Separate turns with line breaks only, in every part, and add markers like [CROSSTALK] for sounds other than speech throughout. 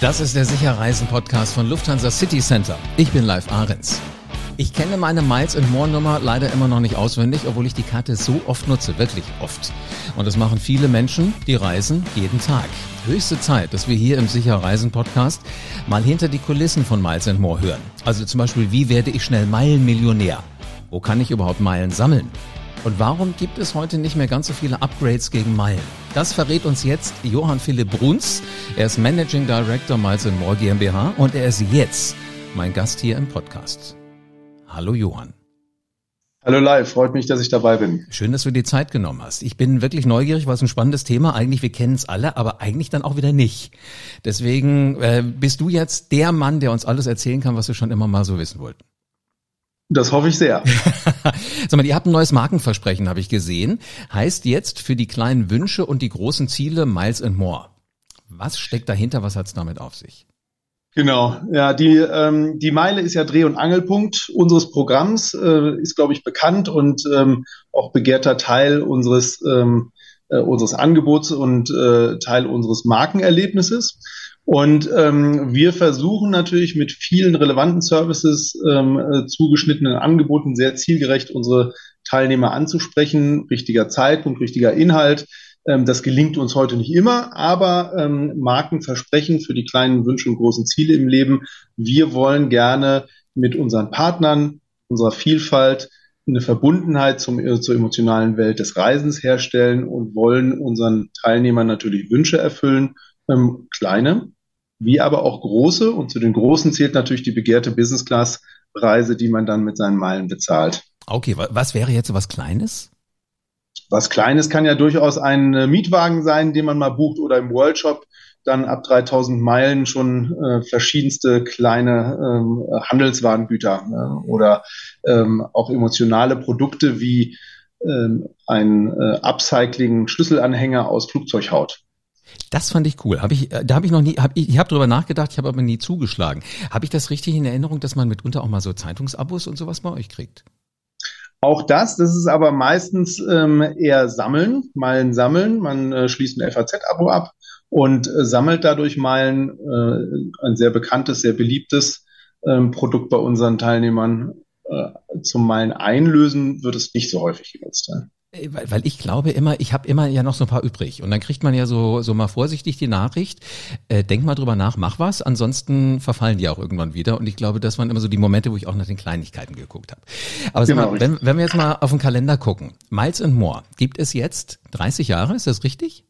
Das ist der Sicherreisen-Podcast von Lufthansa City Center. Ich bin Live Ahrens. Ich kenne meine Miles and More Nummer leider immer noch nicht auswendig, obwohl ich die Karte so oft nutze, wirklich oft. Und das machen viele Menschen, die reisen jeden Tag. Höchste Zeit, dass wir hier im Sicher Reisen Podcast mal hinter die Kulissen von Miles and More hören. Also zum Beispiel, wie werde ich schnell Meilenmillionär? Wo kann ich überhaupt Meilen sammeln? Und warum gibt es heute nicht mehr ganz so viele Upgrades gegen Meilen? Das verrät uns jetzt Johann Philipp Bruns. Er ist Managing Director Miles More GmbH und er ist jetzt mein Gast hier im Podcast. Hallo Johann.
Hallo live, freut mich, dass ich dabei bin.
Schön, dass du dir Zeit genommen hast. Ich bin wirklich neugierig, was ein spannendes Thema. Eigentlich, wir kennen es alle, aber eigentlich dann auch wieder nicht. Deswegen äh, bist du jetzt der Mann, der uns alles erzählen kann, was wir schon immer mal so wissen wollten.
Das hoffe ich sehr. [LAUGHS]
Sag mal, ihr habt ein neues Markenversprechen, habe ich gesehen. Heißt jetzt für die kleinen Wünsche und die großen Ziele Miles and More. Was steckt dahinter? Was hat es damit auf sich?
Genau, ja, die, ähm, die Meile ist ja Dreh- und Angelpunkt unseres Programms, äh, ist, glaube ich, bekannt und ähm, auch begehrter Teil unseres, ähm, äh, unseres Angebots und äh, Teil unseres Markenerlebnisses. Und ähm, wir versuchen natürlich mit vielen relevanten Services ähm, äh, zugeschnittenen Angeboten sehr zielgerecht unsere Teilnehmer anzusprechen. Richtiger Zeitpunkt, richtiger Inhalt. Ähm, das gelingt uns heute nicht immer, aber ähm, Marken versprechen für die kleinen Wünsche und großen Ziele im Leben. Wir wollen gerne mit unseren Partnern, unserer Vielfalt, eine Verbundenheit zum, äh, zur emotionalen Welt des Reisens herstellen und wollen unseren Teilnehmern natürlich Wünsche erfüllen, ähm, kleine, wie aber auch große. Und zu den großen zählt natürlich die begehrte Business Class Reise, die man dann mit seinen Meilen bezahlt.
Okay, was wäre jetzt so was Kleines?
Was Kleines kann ja durchaus ein äh, Mietwagen sein, den man mal bucht oder im Worldshop dann ab 3000 Meilen schon äh, verschiedenste kleine ähm, Handelswarengüter ne? oder ähm, auch emotionale Produkte wie ähm, ein äh, Upcycling-Schlüsselanhänger aus Flugzeughaut.
Das fand ich cool. Hab ich, äh, da habe ich noch nie, hab ich, ich habe drüber nachgedacht, ich habe aber nie zugeschlagen. Habe ich das richtig in Erinnerung, dass man mitunter auch mal so Zeitungsabos und sowas bei euch kriegt?
Auch das, das ist aber meistens ähm, eher Sammeln, Meilen sammeln. Man äh, schließt ein FAZ-Abo ab und äh, sammelt dadurch Meilen. Äh, ein sehr bekanntes, sehr beliebtes ähm, Produkt bei unseren Teilnehmern. Äh, zum Meilen einlösen wird es nicht so häufig genutzt. Ja.
Äh, weil, weil ich glaube immer, ich habe immer ja noch so ein paar übrig. Und dann kriegt man ja so, so mal vorsichtig die Nachricht, äh, denk mal drüber nach, mach was, ansonsten verfallen die auch irgendwann wieder. Und ich glaube, das waren immer so die Momente, wo ich auch nach den Kleinigkeiten geguckt habe. Aber genau. mal, wenn, wenn wir jetzt mal auf den Kalender gucken, Miles and More, gibt es jetzt 30 Jahre, ist das richtig?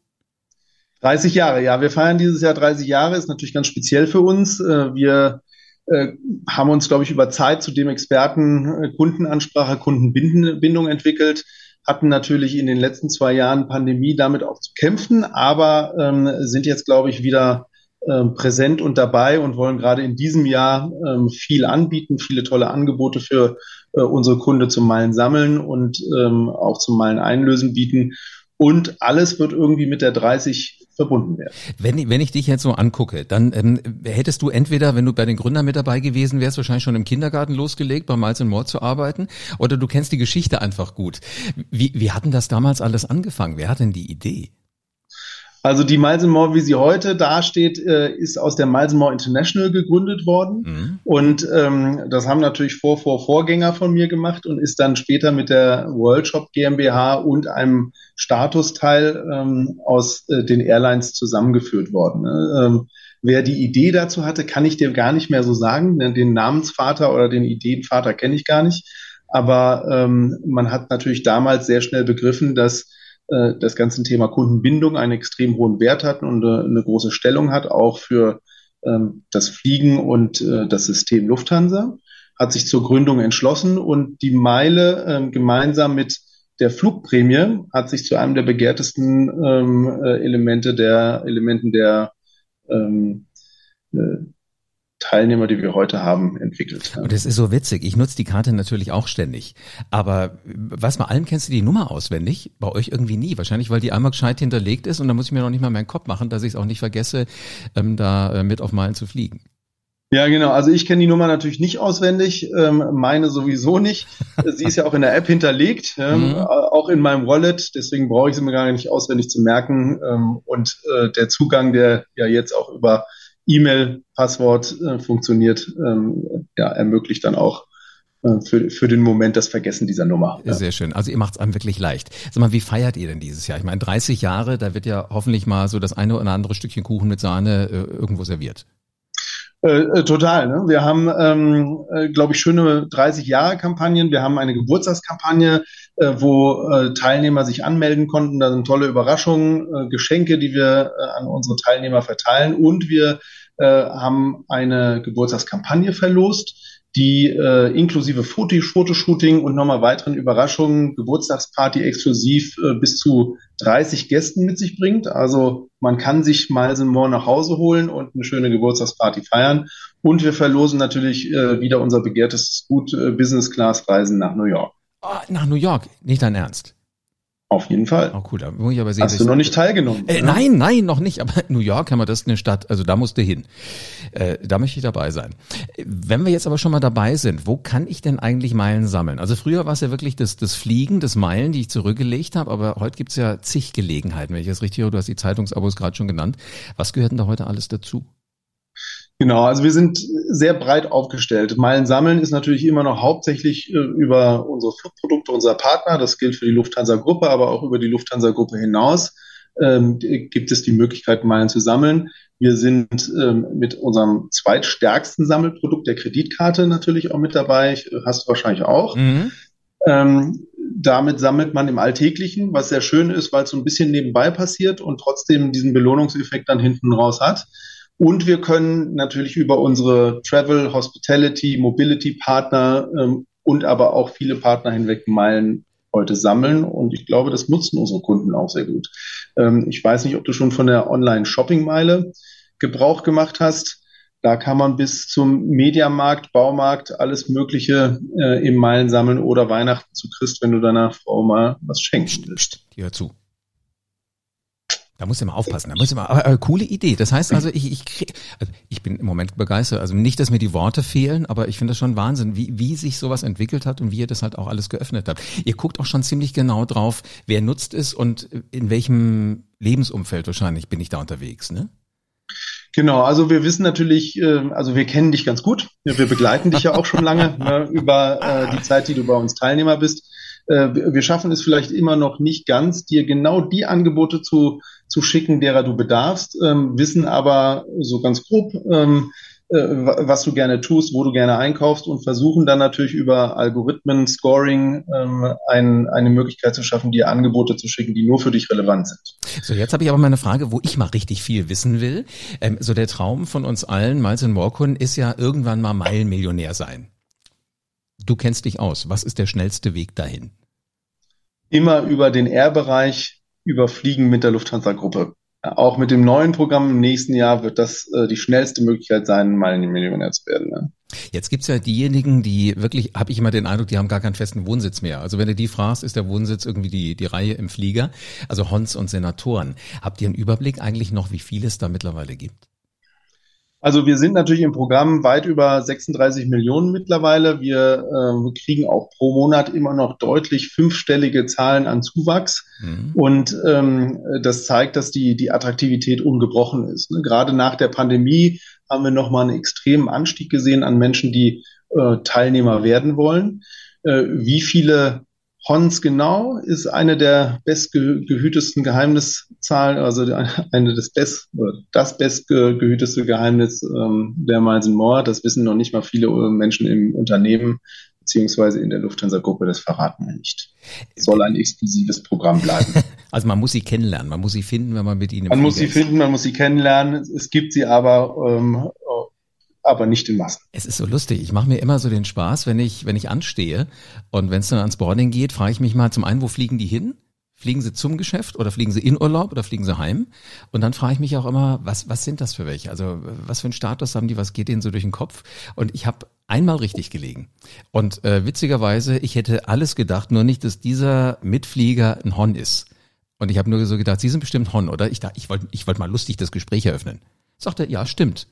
30 Jahre, ja. Wir feiern dieses Jahr 30 Jahre, ist natürlich ganz speziell für uns. Äh, wir äh, haben uns, glaube ich, über Zeit zu dem Experten Kundenansprache, Kundenbindung entwickelt hatten natürlich in den letzten zwei Jahren Pandemie damit auch zu kämpfen, aber ähm, sind jetzt, glaube ich, wieder ähm, präsent und dabei und wollen gerade in diesem Jahr ähm, viel anbieten, viele tolle Angebote für äh, unsere Kunde zum Meilen sammeln und ähm, auch zum Meilen einlösen bieten. Und alles wird irgendwie mit der 30 verbunden werden.
Wenn, wenn ich dich jetzt so angucke, dann ähm, hättest du entweder, wenn du bei den Gründern mit dabei gewesen wärst, wahrscheinlich schon im Kindergarten losgelegt, bei Miles More zu arbeiten, oder du kennst die Geschichte einfach gut. Wie, wie hatten das damals alles angefangen? Wer hat denn die Idee?
Also die Miles More, wie sie heute dasteht, äh, ist aus der Miles More International gegründet worden. Mhm. Und ähm, das haben natürlich vor, vor Vorgänger von mir gemacht und ist dann später mit der World Shop GmbH und einem Statusteil ähm, aus äh, den Airlines zusammengeführt worden. Ne? Ähm, wer die Idee dazu hatte, kann ich dir gar nicht mehr so sagen. Den Namensvater oder den Ideenvater kenne ich gar nicht. Aber ähm, man hat natürlich damals sehr schnell begriffen, dass äh, das ganze Thema Kundenbindung einen extrem hohen Wert hat und äh, eine große Stellung hat, auch für ähm, das Fliegen und äh, das System Lufthansa, hat sich zur Gründung entschlossen und die Meile ähm, gemeinsam mit der Flugprämie hat sich zu einem der begehrtesten ähm, äh, Elemente der Elementen der ähm, äh, Teilnehmer, die wir heute haben, entwickelt.
Und das ist so witzig. Ich nutze die Karte natürlich auch ständig. Aber was bei allem kennst du die Nummer auswendig? Bei euch irgendwie nie. Wahrscheinlich, weil die einmal gescheit hinterlegt ist und da muss ich mir noch nicht mal meinen Kopf machen, dass ich es auch nicht vergesse, ähm, da äh, mit auf Meilen zu fliegen.
Ja, genau. Also ich kenne die Nummer natürlich nicht auswendig, ähm, meine sowieso nicht. Sie ist ja auch in der App hinterlegt, ähm, mhm. auch in meinem Wallet. Deswegen brauche ich sie mir gar nicht auswendig zu merken. Ähm, und äh, der Zugang, der ja jetzt auch über E-Mail-Passwort äh, funktioniert, ähm, ja, ermöglicht dann auch äh, für, für den Moment das Vergessen dieser Nummer.
Ja. Sehr schön. Also ihr macht es einem wirklich leicht. Sag mal, wie feiert ihr denn dieses Jahr? Ich meine, 30 Jahre, da wird ja hoffentlich mal so das eine oder andere Stückchen Kuchen mit Sahne äh, irgendwo serviert.
Äh, äh total. Ne? Wir haben, ähm, äh, glaube ich, schöne 30-Jahre-Kampagnen. Wir haben eine Geburtstagskampagne, äh, wo äh, Teilnehmer sich anmelden konnten. Da sind tolle Überraschungen, äh, Geschenke, die wir äh, an unsere Teilnehmer verteilen. Und wir äh, haben eine Geburtstagskampagne verlost die äh, inklusive Foto Fotoshooting und nochmal weiteren Überraschungen, Geburtstagsparty exklusiv äh, bis zu 30 Gästen mit sich bringt. Also man kann sich Miles More nach Hause holen und eine schöne Geburtstagsparty feiern. Und wir verlosen natürlich äh, wieder unser begehrtes Gut äh, Business Class Reisen nach New York.
Oh, nach New York, nicht dein Ernst.
Auf jeden Fall.
Oh, cool. Da muss ich aber sehen,
Hast du noch nicht teilgenommen?
Äh, nein, nein, noch nicht. Aber New York haben wir das eine Stadt, also da musst du hin. Äh, da möchte ich dabei sein. Wenn wir jetzt aber schon mal dabei sind, wo kann ich denn eigentlich Meilen sammeln? Also früher war es ja wirklich das, das Fliegen, das Meilen, die ich zurückgelegt habe, aber heute gibt's ja zig Gelegenheiten, wenn ich das richtig höre. Du hast die Zeitungsabos gerade schon genannt. Was gehört denn da heute alles dazu?
Genau, also wir sind sehr breit aufgestellt. Meilen sammeln ist natürlich immer noch hauptsächlich äh, über unsere Flugprodukte unserer Partner. Das gilt für die Lufthansa-Gruppe, aber auch über die Lufthansa-Gruppe hinaus ähm, gibt es die Möglichkeit, Meilen zu sammeln. Wir sind ähm, mit unserem zweitstärksten Sammelprodukt der Kreditkarte natürlich auch mit dabei. Hast du wahrscheinlich auch. Mhm. Ähm, damit sammelt man im Alltäglichen, was sehr schön ist, weil es so ein bisschen nebenbei passiert und trotzdem diesen Belohnungseffekt dann hinten raus hat. Und wir können natürlich über unsere Travel, Hospitality, Mobility Partner ähm, und aber auch viele Partner hinweg Meilen heute sammeln. Und ich glaube, das nutzen unsere Kunden auch sehr gut. Ähm, ich weiß nicht, ob du schon von der Online-Shopping-Meile Gebrauch gemacht hast. Da kann man bis zum Mediamarkt, Baumarkt, alles Mögliche äh, im Meilen sammeln oder Weihnachten zu Christ, wenn du deiner Frau mal was schenken willst.
Ja, zu. Da muss ich mal aufpassen. Da muss ich mal, aber, aber coole Idee. Das heißt also, ich, ich, krieg, also ich bin im Moment begeistert. Also nicht, dass mir die Worte fehlen, aber ich finde das schon Wahnsinn, wie, wie sich sowas entwickelt hat und wie ihr das halt auch alles geöffnet habt. Ihr guckt auch schon ziemlich genau drauf, wer nutzt es und in welchem Lebensumfeld wahrscheinlich bin ich da unterwegs, ne?
Genau, also wir wissen natürlich, äh, also wir kennen dich ganz gut. Wir begleiten dich ja auch schon lange [LAUGHS] ne, über äh, die Zeit, die du bei uns Teilnehmer bist. Äh, wir schaffen es vielleicht immer noch nicht ganz, dir genau die Angebote zu zu schicken, derer du bedarfst, ähm, wissen aber so ganz grob, ähm, äh, was du gerne tust, wo du gerne einkaufst und versuchen dann natürlich über Algorithmen, Scoring ähm, ein, eine Möglichkeit zu schaffen, dir Angebote zu schicken, die nur für dich relevant sind.
So, jetzt habe ich aber mal eine Frage, wo ich mal richtig viel wissen will. Ähm, so der Traum von uns allen, Miles in Morkun, ist ja irgendwann mal Meilenmillionär sein. Du kennst dich aus. Was ist der schnellste Weg dahin?
Immer über den R-Bereich überfliegen mit der Lufthansa-Gruppe. Auch mit dem neuen Programm im nächsten Jahr wird das äh, die schnellste Möglichkeit sein, mal ein Millionär zu werden. Ne?
Jetzt gibt's ja diejenigen, die wirklich, habe ich immer den Eindruck, die haben gar keinen festen Wohnsitz mehr. Also wenn du die fragst, ist der Wohnsitz irgendwie die, die Reihe im Flieger. Also Hons und Senatoren. Habt ihr einen Überblick eigentlich noch, wie viel es da mittlerweile gibt?
Also wir sind natürlich im Programm weit über 36 Millionen mittlerweile. Wir äh, kriegen auch pro Monat immer noch deutlich fünfstellige Zahlen an Zuwachs. Mhm. Und ähm, das zeigt, dass die, die Attraktivität ungebrochen ist. Ne? Gerade nach der Pandemie haben wir nochmal einen extremen Anstieg gesehen an Menschen, die äh, Teilnehmer werden wollen. Äh, wie viele Hons genau ist eine der bestgehütesten Geheimniszahlen, also eine des best, oder das bestgehüteste Geheimnis ähm, der Miles More. Das wissen noch nicht mal viele äh, Menschen im Unternehmen beziehungsweise in der Lufthansa-Gruppe, das verraten wir nicht. Soll ein exklusives Programm bleiben. [LAUGHS]
Also man muss sie kennenlernen, man muss sie finden, wenn man mit ihnen.
Man muss sie finden, man muss sie kennenlernen. Es gibt sie aber ähm, aber nicht in Massen.
Es ist so lustig. Ich mache mir immer so den Spaß, wenn ich, wenn ich anstehe und wenn es dann ans Boarding geht, frage ich mich mal zum einen, wo fliegen die hin? Fliegen sie zum Geschäft oder fliegen sie in Urlaub oder fliegen sie heim? Und dann frage ich mich auch immer, was, was sind das für welche? Also was für einen Status haben die, was geht denen so durch den Kopf? Und ich habe einmal richtig gelegen. Und äh, witzigerweise, ich hätte alles gedacht, nur nicht, dass dieser Mitflieger ein Hon ist. Und ich habe nur so gedacht, Sie sind bestimmt Hon, oder? Ich, ich wollte ich wollt mal lustig das Gespräch eröffnen. Sagte, ja, stimmt.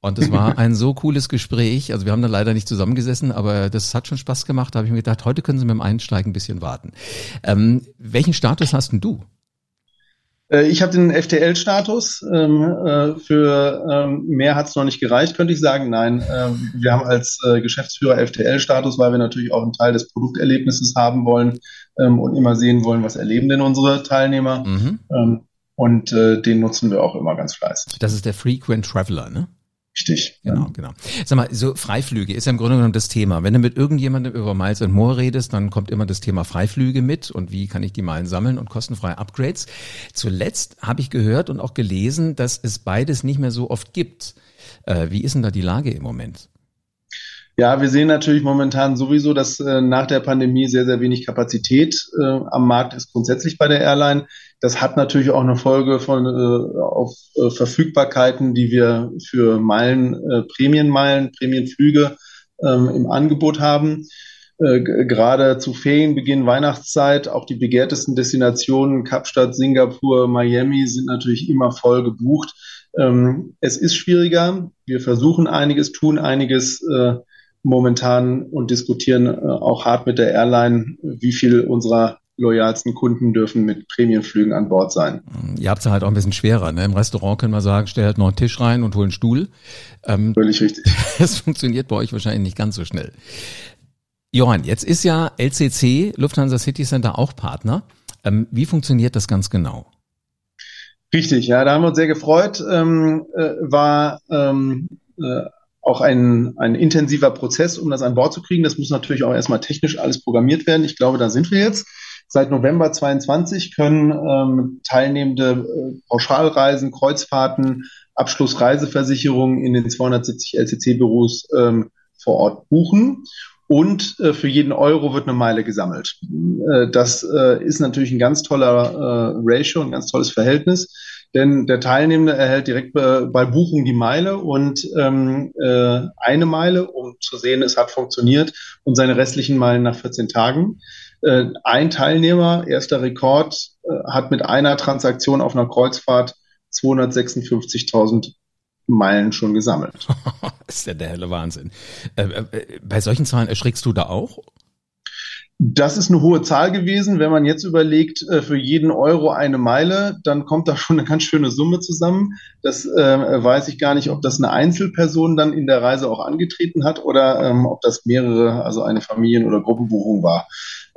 Und es war ein so cooles Gespräch. Also wir haben dann leider nicht zusammengesessen, aber das hat schon Spaß gemacht. Da habe ich mir gedacht, heute können Sie mit dem Einsteigen ein bisschen warten. Ähm, welchen Status hast denn du?
Äh, ich habe den FTL-Status. Ähm, äh, für ähm, mehr hat es noch nicht gereicht, könnte ich sagen. Nein, ähm, wir haben als äh, Geschäftsführer FTL-Status, weil wir natürlich auch einen Teil des Produkterlebnisses haben wollen und immer sehen wollen, was erleben denn unsere Teilnehmer. Mhm. und den nutzen wir auch immer ganz fleißig.
Das ist der Frequent Traveler, ne?
Richtig.
Genau, ja. genau. Sag mal, so Freiflüge ist ja im Grunde genommen das Thema. Wenn du mit irgendjemandem über Miles and More redest, dann kommt immer das Thema Freiflüge mit und wie kann ich die Meilen sammeln und kostenfreie Upgrades. Zuletzt habe ich gehört und auch gelesen, dass es beides nicht mehr so oft gibt. Äh, wie ist denn da die Lage im Moment?
Ja, wir sehen natürlich momentan sowieso, dass äh, nach der Pandemie sehr, sehr wenig Kapazität äh, am Markt ist, grundsätzlich bei der Airline. Das hat natürlich auch eine Folge von äh, auf äh, Verfügbarkeiten, die wir für Meilen, äh, Prämienmeilen, Prämienflüge ähm, im Angebot haben. Äh, gerade zu Ferienbeginn, Weihnachtszeit, auch die begehrtesten Destinationen, Kapstadt, Singapur, Miami sind natürlich immer voll gebucht. Ähm, es ist schwieriger. Wir versuchen einiges, tun einiges. Momentan und diskutieren äh, auch hart mit der Airline, wie viel unserer loyalsten Kunden dürfen mit Prämienflügen an Bord sein.
Ihr habt es halt auch ein bisschen schwerer. Ne? Im Restaurant können wir sagen, stell halt noch einen Tisch rein und hol einen Stuhl.
Ähm, Völlig richtig. [LAUGHS]
Das funktioniert bei euch wahrscheinlich nicht ganz so schnell. Johann, jetzt ist ja LCC, Lufthansa City Center, auch Partner. Ähm, wie funktioniert das ganz genau?
Richtig, ja, da haben wir uns sehr gefreut. Ähm, äh, war ähm, äh, auch ein, ein intensiver Prozess, um das an Bord zu kriegen. Das muss natürlich auch erstmal technisch alles programmiert werden. Ich glaube, da sind wir jetzt. Seit November 22 können ähm, teilnehmende äh, Pauschalreisen, Kreuzfahrten, Abschlussreiseversicherungen in den 270 LCC-Büros ähm, vor Ort buchen. Und äh, für jeden Euro wird eine Meile gesammelt. Äh, das äh, ist natürlich ein ganz toller äh, Ratio, ein ganz tolles Verhältnis. Denn der Teilnehmende erhält direkt bei, Buchung die Meile und ähm, äh, eine Meile, um zu sehen, es hat funktioniert, und seine restlichen Meilen nach 14 Tagen. Äh, ein Teilnehmer, erster Rekord, äh, hat mit einer Transaktion auf einer Kreuzfahrt 256.000 Meilen schon gesammelt. [LAUGHS]
ist ja der helle Wahnsinn. Äh, äh, bei solchen Zahlen erschrickst du da auch?
Das ist eine hohe Zahl gewesen. Wenn man jetzt überlegt, äh, für jeden Euro eine Meile, dann kommt da schon eine ganz schöne Summe zusammen. Das äh, weiß ich gar nicht, ob das eine Einzelperson dann in der Reise auch angetreten hat oder ähm, ob das mehrere, also eine Familien- oder Gruppenbuchung war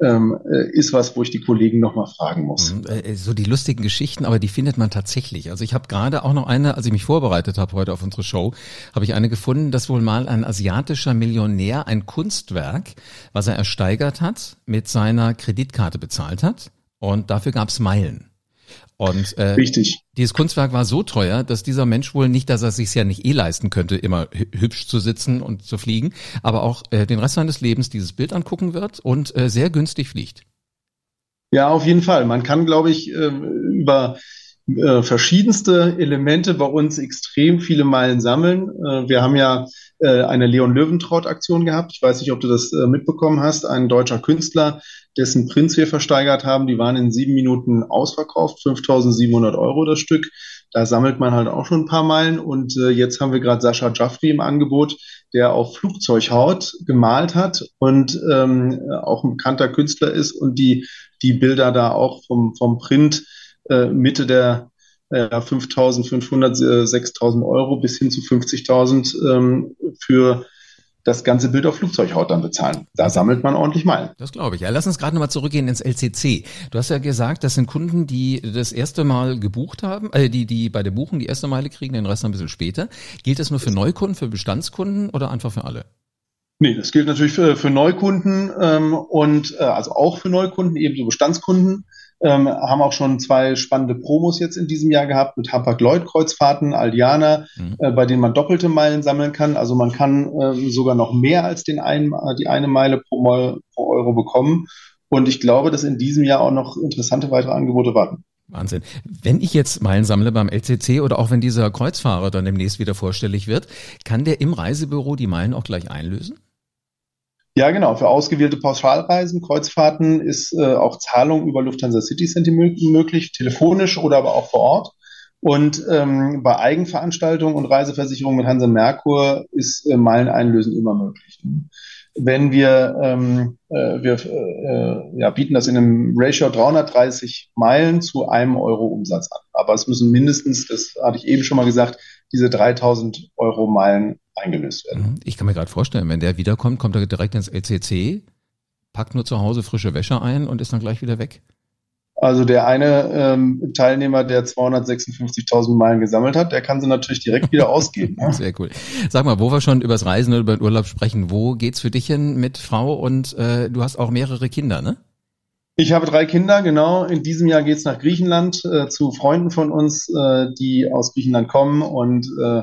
ähm, äh, ist was, wo ich die Kollegen nochmal fragen muss. Mhm,
äh, so die lustigen Geschichten, aber die findet man tatsächlich. Also ich habe gerade auch noch eine, als ich mich vorbereitet habe heute auf unsere Show, habe ich eine gefunden, dass wohl mal ein asiatischer Millionär ein Kunstwerk, was er ersteigert hat, mit seiner Kreditkarte bezahlt hat und dafür gab's Meilen. Und äh, Richtig. dieses Kunstwerk war so teuer, dass dieser Mensch wohl nicht, dass er sich ja nicht eh leisten könnte, immer hübsch zu sitzen und zu fliegen, aber auch äh, den Rest seines Lebens dieses Bild angucken wird und äh, sehr günstig fliegt.
Ja, auf jeden Fall. Man kann, glaube ich, äh, über äh, verschiedenste Elemente bei uns extrem viele Meilen sammeln. Äh, wir haben ja äh, eine Leon Löwentraut-Aktion gehabt. Ich weiß nicht, ob du das äh, mitbekommen hast. Ein deutscher Künstler, dessen Prinz wir versteigert haben, die waren in sieben Minuten ausverkauft, 5.700 Euro das Stück. Da sammelt man halt auch schon ein paar Meilen. Und äh, jetzt haben wir gerade Sascha Jaffri im Angebot, der auf Flugzeughaut gemalt hat und ähm, auch ein bekannter Künstler ist und die, die Bilder da auch vom, vom Print äh, Mitte der äh, 5.500, 6.000 Euro bis hin zu 50.000 ähm, für das ganze Bild auf Flugzeughaut dann bezahlen. Da sammelt man ordentlich Meilen.
Das glaube ich. Ja, lass uns gerade nochmal zurückgehen ins LCC. Du hast ja gesagt, das sind Kunden, die das erste Mal gebucht haben, äh, die, die bei der Buchung die erste Meile kriegen, den Rest ein bisschen später. Gilt das nur für Neukunden, für Bestandskunden oder einfach für alle?
Nee, das gilt natürlich für, für Neukunden ähm, und äh, also auch für Neukunden, ebenso Bestandskunden. Ähm, haben auch schon zwei spannende Promos jetzt in diesem Jahr gehabt mit Hapag-Lloyd-Kreuzfahrten, Aldiana, mhm. äh, bei denen man doppelte Meilen sammeln kann. Also man kann äh, sogar noch mehr als den einen, äh, die eine Meile pro, Mal, pro Euro bekommen. Und ich glaube, dass in diesem Jahr auch noch interessante weitere Angebote warten.
Wahnsinn. Wenn ich jetzt Meilen sammle beim LCC oder auch wenn dieser Kreuzfahrer dann demnächst wieder vorstellig wird, kann der im Reisebüro die Meilen auch gleich einlösen?
Ja, genau. Für ausgewählte Pauschalreisen, Kreuzfahrten ist äh, auch Zahlung über Lufthansa City Center möglich, telefonisch oder aber auch vor Ort. Und ähm, bei Eigenveranstaltungen und Reiseversicherungen mit Hansa Merkur ist äh, Meileneinlösen immer möglich. wenn wir, ähm, äh, wir äh, ja, bieten das in einem Ratio 330 Meilen zu einem Euro Umsatz an. Aber es müssen mindestens, das hatte ich eben schon mal gesagt, diese 3000 Euro Meilen eingelöst werden. Mhm.
Ich kann mir gerade vorstellen, wenn der wiederkommt, kommt er direkt ins LCC, packt nur zu Hause frische Wäsche ein und ist dann gleich wieder weg.
Also der eine ähm, Teilnehmer, der 256.000 Meilen gesammelt hat, der kann sie natürlich direkt wieder [LAUGHS] ausgeben.
Ja? Sehr cool. Sag mal, wo wir schon übers Reisen oder über den Urlaub sprechen, wo geht's für dich hin mit Frau und äh, du hast auch mehrere Kinder, ne?
Ich habe drei Kinder, genau. In diesem Jahr geht's nach Griechenland äh, zu Freunden von uns, äh, die aus Griechenland kommen und äh,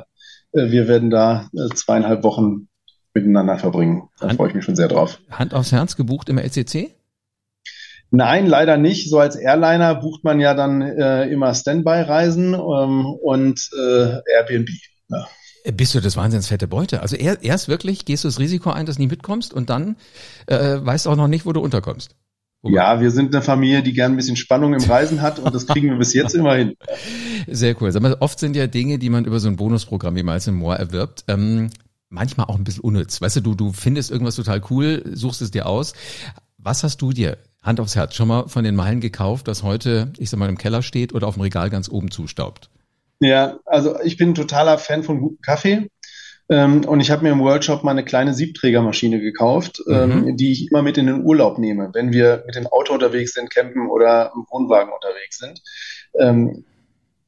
äh wir werden da äh, zweieinhalb Wochen miteinander verbringen. Da freue ich mich schon sehr drauf.
Hand aufs Herz gebucht im LCC?
Nein, leider nicht. So als Airliner bucht man ja dann äh, immer Standby-Reisen ähm, und Airbnb. Ja.
Bist du das wahnsinns fette Beute? Also er, erst wirklich gehst du das Risiko ein, dass du nie mitkommst und dann weißt auch noch nicht, wo du unterkommst.
Wobei? Ja, wir sind eine Familie, die gern ein bisschen Spannung im Reisen hat und das kriegen wir bis jetzt immer hin. [LAUGHS]
Sehr cool. Sag mal, oft sind ja Dinge, die man über so ein Bonusprogramm wie Miles More erwirbt, ähm, manchmal auch ein bisschen unnütz. Weißt du, du, du findest irgendwas total cool, suchst es dir aus. Was hast du dir Hand aufs Herz, schon mal von den Meilen gekauft, das heute, ich sag mal, im Keller steht oder auf dem Regal ganz oben zustaubt?
Ja, also ich bin totaler Fan von gutem Kaffee. Ähm, und ich habe mir im Worldshop mal eine kleine Siebträgermaschine gekauft, ähm, mhm. die ich immer mit in den Urlaub nehme, wenn wir mit dem Auto unterwegs sind, campen oder im Wohnwagen unterwegs sind. Ähm,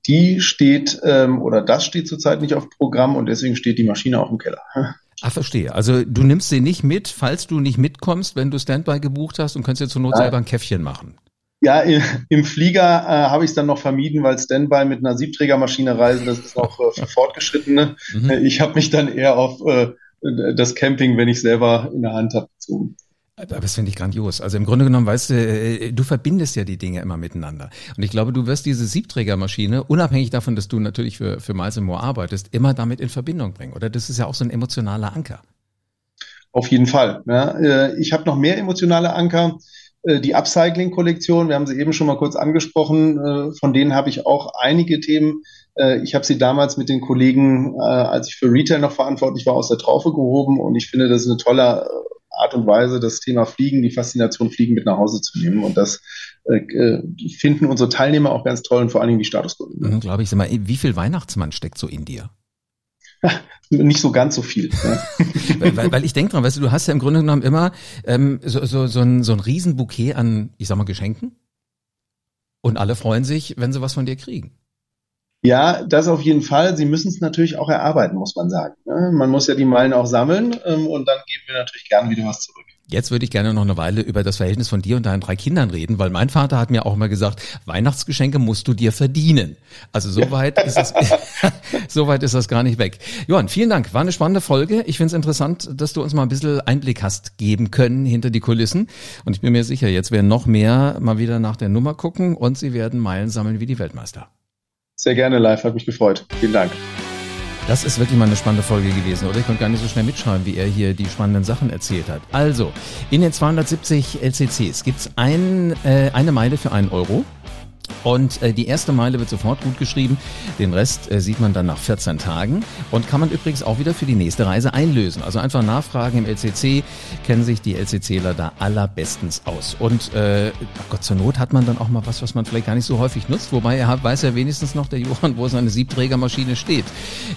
die steht ähm, oder das steht zurzeit nicht auf Programm und deswegen steht die Maschine auch im Keller. [LAUGHS]
Ah, verstehe. Also du nimmst sie nicht mit, falls du nicht mitkommst, wenn du Standby gebucht hast und kannst dir zur Not ja. selber ein Käffchen machen.
Ja, im Flieger äh, habe ich es dann noch vermieden, weil Standby mit einer Siebträgermaschine reisen, das ist auch äh, für Fortgeschrittene. Mhm. Ich habe mich dann eher auf äh, das Camping, wenn ich selber in der Hand habe, bezogen.
Aber das finde ich grandios. Also im Grunde genommen, weißt du, äh, du verbindest ja die Dinge immer miteinander. Und ich glaube, du wirst diese Siebträgermaschine, unabhängig davon, dass du natürlich für, für Miles More arbeitest, immer damit in Verbindung bringen. Oder das ist ja auch so ein emotionaler Anker.
Auf jeden Fall. Ja. Äh, ich habe noch mehr emotionale Anker. Äh, die Upcycling-Kollektion, wir haben sie eben schon mal kurz angesprochen, von denen habe ich auch einige Themen. Ich habe sie damals mit den Kollegen, als ich für Retail noch verantwortlich war, aus der Traufe gehoben und ich finde, das ist eine tolle Art und Weise, das Thema Fliegen, die Faszination Fliegen mit nach Hause zu nehmen. Und das äh, äh finden unsere Teilnehmer auch ganz toll und vor allen Dingen die Statuskunden.
Mhm, Glaube ich. Sag mal, wie viel Weihnachtsmann steckt so in dir? [LAUGHS]
Nicht so ganz so viel.
Ja. [LAUGHS] weil, weil ich denke dran, weißt du, du hast ja im Grunde genommen immer ähm, so, so, so, ein, so ein Riesenbouquet an, ich sag mal, Geschenken. Und alle freuen sich, wenn sie was von dir kriegen.
Ja, das auf jeden Fall. Sie müssen es natürlich auch erarbeiten, muss man sagen. Ne? Man muss ja die Meilen auch sammeln ähm, und dann geben wir natürlich gerne wieder was zurück.
Jetzt würde ich gerne noch eine Weile über das Verhältnis von dir und deinen drei Kindern reden, weil mein Vater hat mir auch mal gesagt, Weihnachtsgeschenke musst du dir verdienen. Also soweit ist das, [LAUGHS] soweit ist das gar nicht weg. Johann, vielen Dank. War eine spannende Folge. Ich finde es interessant, dass du uns mal ein bisschen Einblick hast geben können hinter die Kulissen. Und ich bin mir sicher, jetzt werden noch mehr mal wieder nach der Nummer gucken und sie werden Meilen sammeln wie die Weltmeister.
Sehr gerne live, hat mich gefreut. Vielen Dank.
Das ist wirklich mal eine spannende Folge gewesen, oder? Ich konnte gar nicht so schnell mitschreiben, wie er hier die spannenden Sachen erzählt hat. Also, in den 270 LCCs gibt's ein, äh, eine Meile für einen Euro. Und äh, die erste Meile wird sofort gut geschrieben. Den Rest äh, sieht man dann nach 14 Tagen und kann man übrigens auch wieder für die nächste Reise einlösen. Also einfach nachfragen im LCC, kennen sich die LCCler da allerbestens aus. Und äh, Gott zur Not hat man dann auch mal was, was man vielleicht gar nicht so häufig nutzt. Wobei er hat, weiß ja wenigstens noch der Johann, wo seine Siebträgermaschine steht,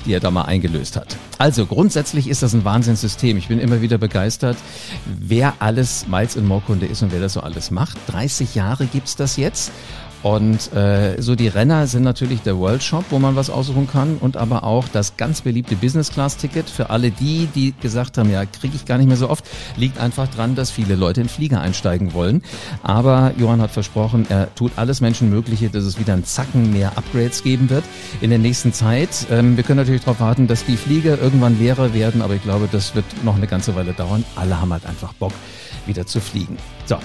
die er da mal eingelöst hat. Also grundsätzlich ist das ein Wahnsinnssystem. Ich bin immer wieder begeistert, wer alles Miles in Moorkunde ist und wer das so alles macht. 30 Jahre gibt's das jetzt. Und äh, so die Renner sind natürlich der World Shop, wo man was aussuchen kann und aber auch das ganz beliebte Business Class Ticket für alle die, die gesagt haben, ja, kriege ich gar nicht mehr so oft, liegt einfach dran, dass viele Leute in Flieger einsteigen wollen. Aber Johann hat versprochen, er tut alles Menschenmögliche, dass es wieder ein Zacken mehr Upgrades geben wird in der nächsten Zeit. Ähm, wir können natürlich darauf warten, dass die Flieger irgendwann leerer werden, aber ich glaube, das wird noch eine ganze Weile dauern. Alle haben halt einfach Bock, wieder zu fliegen. So,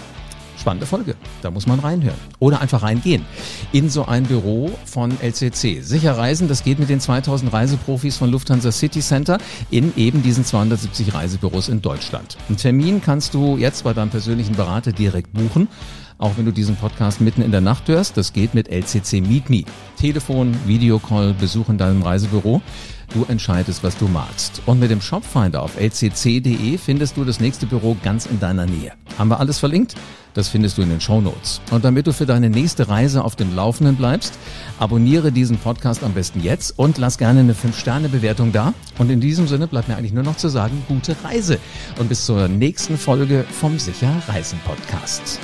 spannende Folge. Da muss man reinhören. Oder einfach reingehen in so ein Büro von LCC. Sicher reisen, das geht mit den 2000 Reiseprofis von Lufthansa City Center in eben diesen 270 Reisebüros in Deutschland. Einen Termin kannst du jetzt bei deinem persönlichen Berater direkt buchen. Auch wenn du diesen Podcast mitten in der Nacht hörst, das geht mit LCC Meet Me. Telefon, Videocall, Besuch in deinem Reisebüro. Du entscheidest, was du magst. Und mit dem Shopfinder auf lcc.de findest du das nächste Büro ganz in deiner Nähe. Haben wir alles verlinkt? Das findest du in den Show Notes. Und damit du für deine nächste Reise auf dem Laufenden bleibst, abonniere diesen Podcast am besten jetzt und lass gerne eine 5-Sterne-Bewertung da. Und in diesem Sinne bleibt mir eigentlich nur noch zu sagen, gute Reise. Und bis zur nächsten Folge vom Sicher Reisen Podcast.